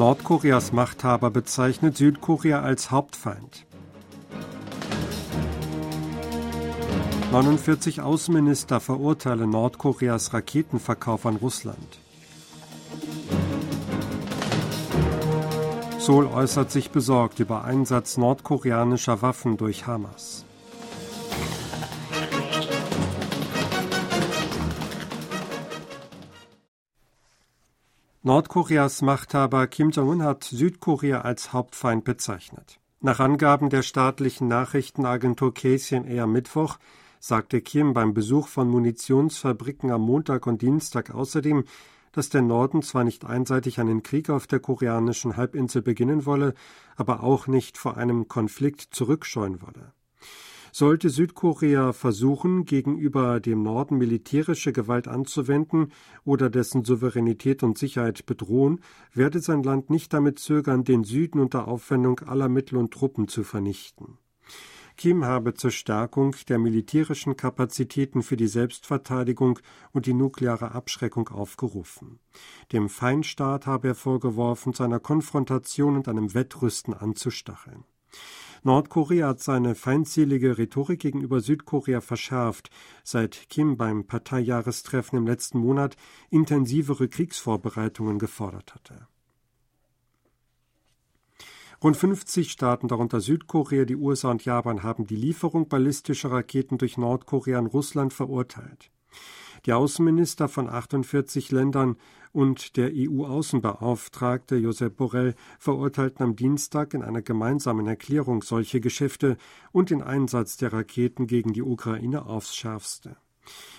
Nordkoreas Machthaber bezeichnet Südkorea als Hauptfeind. 49 Außenminister verurteilen Nordkoreas Raketenverkauf an Russland. Seoul äußert sich besorgt über Einsatz nordkoreanischer Waffen durch Hamas. Nordkoreas Machthaber Kim Jong-un hat Südkorea als Hauptfeind bezeichnet. Nach Angaben der staatlichen Nachrichtenagentur KCNA am Mittwoch sagte Kim beim Besuch von Munitionsfabriken am Montag und Dienstag außerdem, dass der Norden zwar nicht einseitig einen Krieg auf der koreanischen Halbinsel beginnen wolle, aber auch nicht vor einem Konflikt zurückscheuen wolle. Sollte Südkorea versuchen, gegenüber dem Norden militärische Gewalt anzuwenden oder dessen Souveränität und Sicherheit bedrohen, werde sein Land nicht damit zögern, den Süden unter Aufwendung aller Mittel und Truppen zu vernichten. Kim habe zur Stärkung der militärischen Kapazitäten für die Selbstverteidigung und die nukleare Abschreckung aufgerufen. Dem Feindstaat habe er vorgeworfen, zu einer Konfrontation und einem Wettrüsten anzustacheln. Nordkorea hat seine feindselige Rhetorik gegenüber Südkorea verschärft, seit Kim beim Parteijahrestreffen im letzten Monat intensivere Kriegsvorbereitungen gefordert hatte. Rund 50 Staaten, darunter Südkorea, die USA und Japan, haben die Lieferung ballistischer Raketen durch Nordkorea an Russland verurteilt. Die Außenminister von 48 Ländern und der EU-Außenbeauftragte Josep Borrell verurteilten am Dienstag in einer gemeinsamen Erklärung solche Geschäfte und den Einsatz der Raketen gegen die Ukraine aufs schärfste.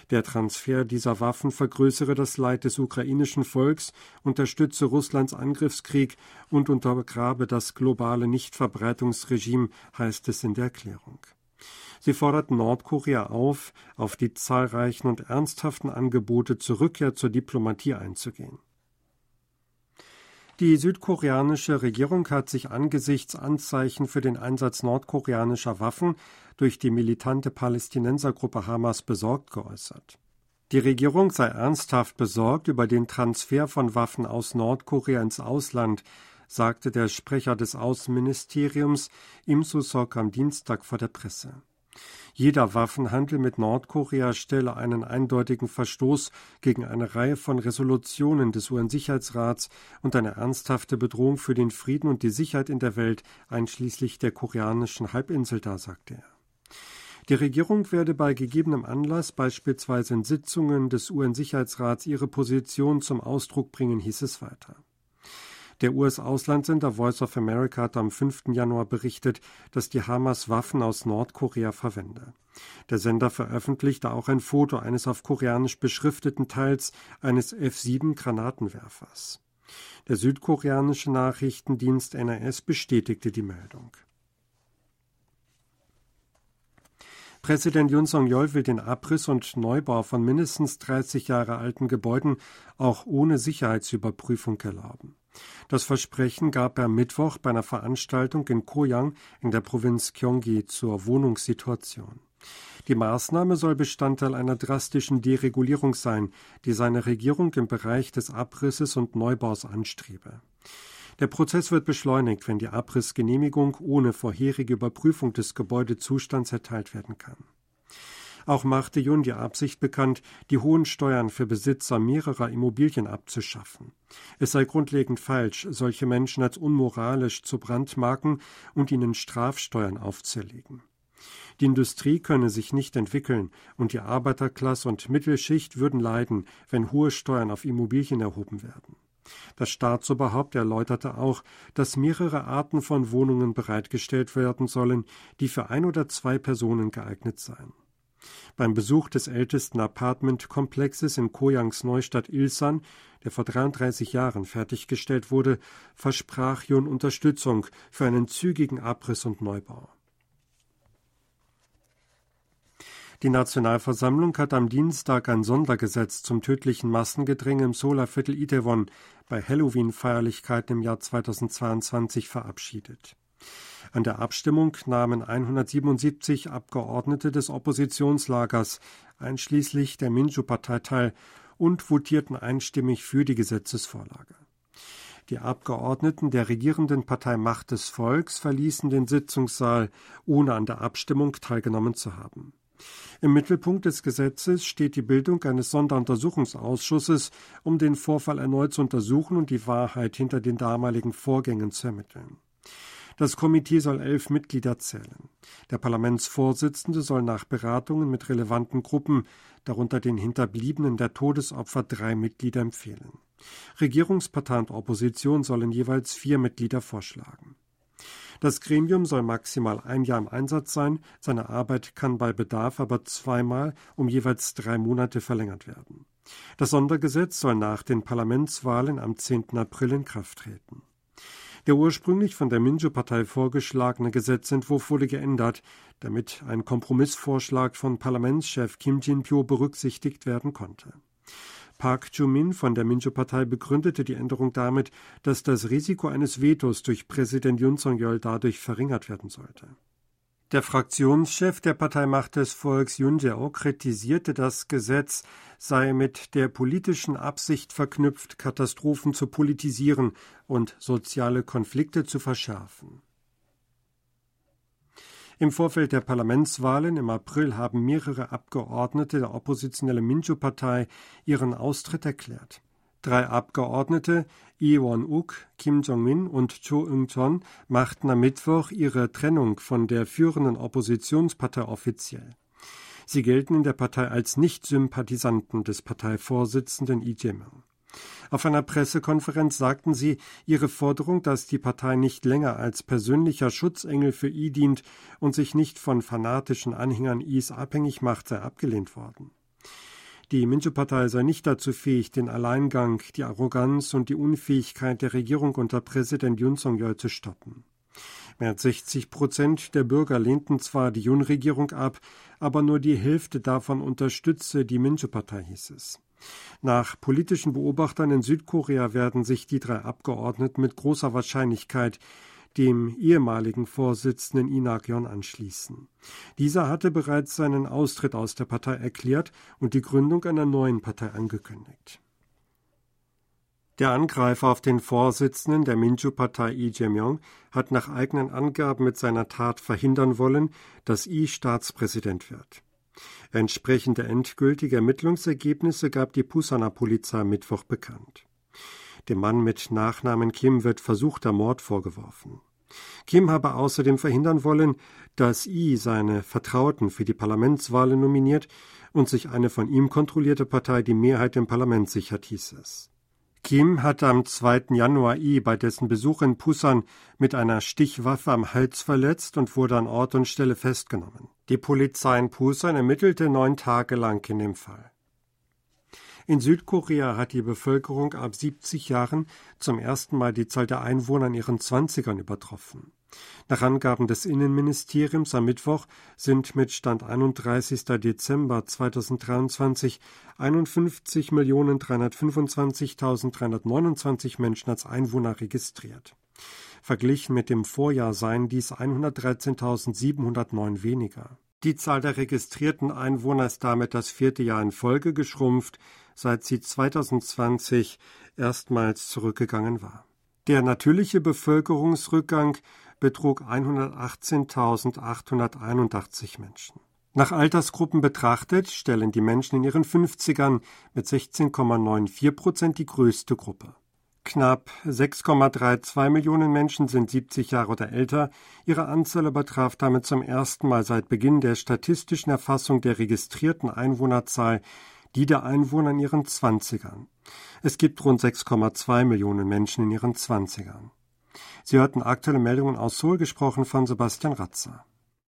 Der Transfer dieser Waffen vergrößere das Leid des ukrainischen Volks, unterstütze Russlands Angriffskrieg und untergrabe das globale Nichtverbreitungsregime, heißt es in der Erklärung. Sie forderten Nordkorea auf, auf die zahlreichen und ernsthaften Angebote zur Rückkehr zur Diplomatie einzugehen. Die südkoreanische Regierung hat sich angesichts Anzeichen für den Einsatz nordkoreanischer Waffen durch die militante Palästinensergruppe Hamas besorgt geäußert. Die Regierung sei ernsthaft besorgt über den Transfer von Waffen aus Nordkorea ins Ausland, sagte der Sprecher des Außenministeriums Im Susok am Dienstag vor der Presse. Jeder Waffenhandel mit Nordkorea stelle einen eindeutigen Verstoß gegen eine Reihe von Resolutionen des UN-Sicherheitsrats und eine ernsthafte Bedrohung für den Frieden und die Sicherheit in der Welt, einschließlich der koreanischen Halbinsel dar, sagte er. Die Regierung werde bei gegebenem Anlass, beispielsweise in Sitzungen des UN-Sicherheitsrats, ihre Position zum Ausdruck bringen, hieß es weiter. Der US-Auslandssender Voice of America hat am 5. Januar berichtet, dass die Hamas Waffen aus Nordkorea verwende. Der Sender veröffentlichte auch ein Foto eines auf koreanisch beschrifteten Teils eines F-7 Granatenwerfers. Der südkoreanische Nachrichtendienst NRS bestätigte die Meldung. Präsident Yun Song-yeol will den Abriss und Neubau von mindestens 30 Jahre alten Gebäuden auch ohne Sicherheitsüberprüfung erlauben. Das Versprechen gab er Mittwoch bei einer Veranstaltung in Koyang in der Provinz Gyeonggi zur Wohnungssituation. Die Maßnahme soll Bestandteil einer drastischen Deregulierung sein, die seine Regierung im Bereich des Abrisses und Neubaus anstrebe. Der Prozess wird beschleunigt, wenn die Abrissgenehmigung ohne vorherige Überprüfung des Gebäudezustands erteilt werden kann. Auch machte Jun die Absicht bekannt, die hohen Steuern für Besitzer mehrerer Immobilien abzuschaffen. Es sei grundlegend falsch, solche Menschen als unmoralisch zu brandmarken und ihnen Strafsteuern aufzuerlegen. Die Industrie könne sich nicht entwickeln und die Arbeiterklasse und Mittelschicht würden leiden, wenn hohe Steuern auf Immobilien erhoben werden. Das Staatsoberhaupt erläuterte auch, dass mehrere Arten von Wohnungen bereitgestellt werden sollen, die für ein oder zwei Personen geeignet seien. Beim Besuch des ältesten Apartmentkomplexes in Koyangs Neustadt Ilsan, der vor 33 Jahren fertiggestellt wurde, versprach Jun Unterstützung für einen zügigen Abriss und Neubau. Die Nationalversammlung hat am Dienstag ein Sondergesetz zum tödlichen Massengedränge im Solarviertel Itewon bei Halloween-Feierlichkeiten im Jahr 2022 verabschiedet. An der Abstimmung nahmen 177 Abgeordnete des Oppositionslagers, einschließlich der Minju-Partei, teil und votierten einstimmig für die Gesetzesvorlage. Die Abgeordneten der regierenden Partei Macht des Volks verließen den Sitzungssaal, ohne an der Abstimmung teilgenommen zu haben. Im Mittelpunkt des Gesetzes steht die Bildung eines Sonderuntersuchungsausschusses, um den Vorfall erneut zu untersuchen und die Wahrheit hinter den damaligen Vorgängen zu ermitteln. Das Komitee soll elf Mitglieder zählen. Der Parlamentsvorsitzende soll nach Beratungen mit relevanten Gruppen, darunter den Hinterbliebenen der Todesopfer, drei Mitglieder empfehlen. Regierungspartei und Opposition sollen jeweils vier Mitglieder vorschlagen. Das Gremium soll maximal ein Jahr im Einsatz sein, seine Arbeit kann bei Bedarf aber zweimal um jeweils drei Monate verlängert werden. Das Sondergesetz soll nach den Parlamentswahlen am 10. April in Kraft treten. Der ursprünglich von der Minjo-Partei vorgeschlagene Gesetzentwurf wurde geändert, damit ein Kompromissvorschlag von Parlamentschef Kim Jin-pyo berücksichtigt werden konnte. Park Joo-min von der Minjo-Partei begründete die Änderung damit, dass das Risiko eines Vetos durch Präsident Yoon Song-yeol dadurch verringert werden sollte. Der Fraktionschef der Partei Macht des Volks Yoon Jae-oh kritisierte, das Gesetz sei mit der politischen Absicht verknüpft, Katastrophen zu politisieren und soziale Konflikte zu verschärfen. Im Vorfeld der Parlamentswahlen im April haben mehrere Abgeordnete der oppositionellen Minju-Partei ihren Austritt erklärt. Drei Abgeordnete, Lee Won-uk, Kim Jong-min und Cho Eung-chon, machten am Mittwoch ihre Trennung von der führenden Oppositionspartei offiziell. Sie gelten in der Partei als Nicht-Sympathisanten des Parteivorsitzenden Lee Jae-myung. Auf einer Pressekonferenz sagten sie, ihre Forderung, dass die Partei nicht länger als persönlicher Schutzengel für I dient und sich nicht von fanatischen Anhängern Is abhängig macht, sei abgelehnt worden. Die Minju-Partei sei nicht dazu fähig, den Alleingang, die Arroganz und die Unfähigkeit der Regierung unter Präsident Yun Song-yeol zu stoppen. Mehr als 60 Prozent der Bürger lehnten zwar die Yun-Regierung ab, aber nur die Hälfte davon unterstütze die Minju-Partei, hieß es. Nach politischen Beobachtern in Südkorea werden sich die drei Abgeordneten mit großer Wahrscheinlichkeit dem ehemaligen Vorsitzenden Inakyon anschließen. Dieser hatte bereits seinen Austritt aus der Partei erklärt und die Gründung einer neuen Partei angekündigt. Der Angreifer auf den Vorsitzenden der Minju-Partei Lee Jae-myung hat nach eigenen Angaben mit seiner Tat verhindern wollen, dass Lee Staatspräsident wird. Entsprechende endgültige Ermittlungsergebnisse gab die Pusaner Polizei Mittwoch bekannt. Dem Mann mit Nachnamen Kim wird versuchter Mord vorgeworfen. Kim habe außerdem verhindern wollen, dass I seine Vertrauten für die Parlamentswahlen nominiert und sich eine von ihm kontrollierte Partei die Mehrheit im Parlament sichert, hieß es. Kim hatte am 2. Januar I bei dessen Besuch in Pusan mit einer Stichwaffe am Hals verletzt und wurde an Ort und Stelle festgenommen. Die Polizei in Pusan ermittelte neun Tage lang in dem Fall. In Südkorea hat die Bevölkerung ab 70 Jahren zum ersten Mal die Zahl der Einwohner in ihren Zwanzigern übertroffen. Nach Angaben des Innenministeriums am Mittwoch sind mit Stand 31. Dezember 2023 51.325.329 Menschen als Einwohner registriert. Verglichen mit dem Vorjahr seien dies 113.709 weniger. Die Zahl der registrierten Einwohner ist damit das vierte Jahr in Folge geschrumpft, seit sie 2020 erstmals zurückgegangen war. Der natürliche Bevölkerungsrückgang betrug 118.881 Menschen. Nach Altersgruppen betrachtet stellen die Menschen in ihren 50ern mit 16,94 Prozent die größte Gruppe. Knapp 6,32 Millionen Menschen sind 70 Jahre oder älter. Ihre Anzahl übertraf damit zum ersten Mal seit Beginn der statistischen Erfassung der registrierten Einwohnerzahl die der Einwohner in ihren Zwanzigern. Es gibt rund 6,2 Millionen Menschen in ihren Zwanzigern. Sie hörten aktuelle Meldungen aus Seoul, gesprochen von Sebastian Ratzer.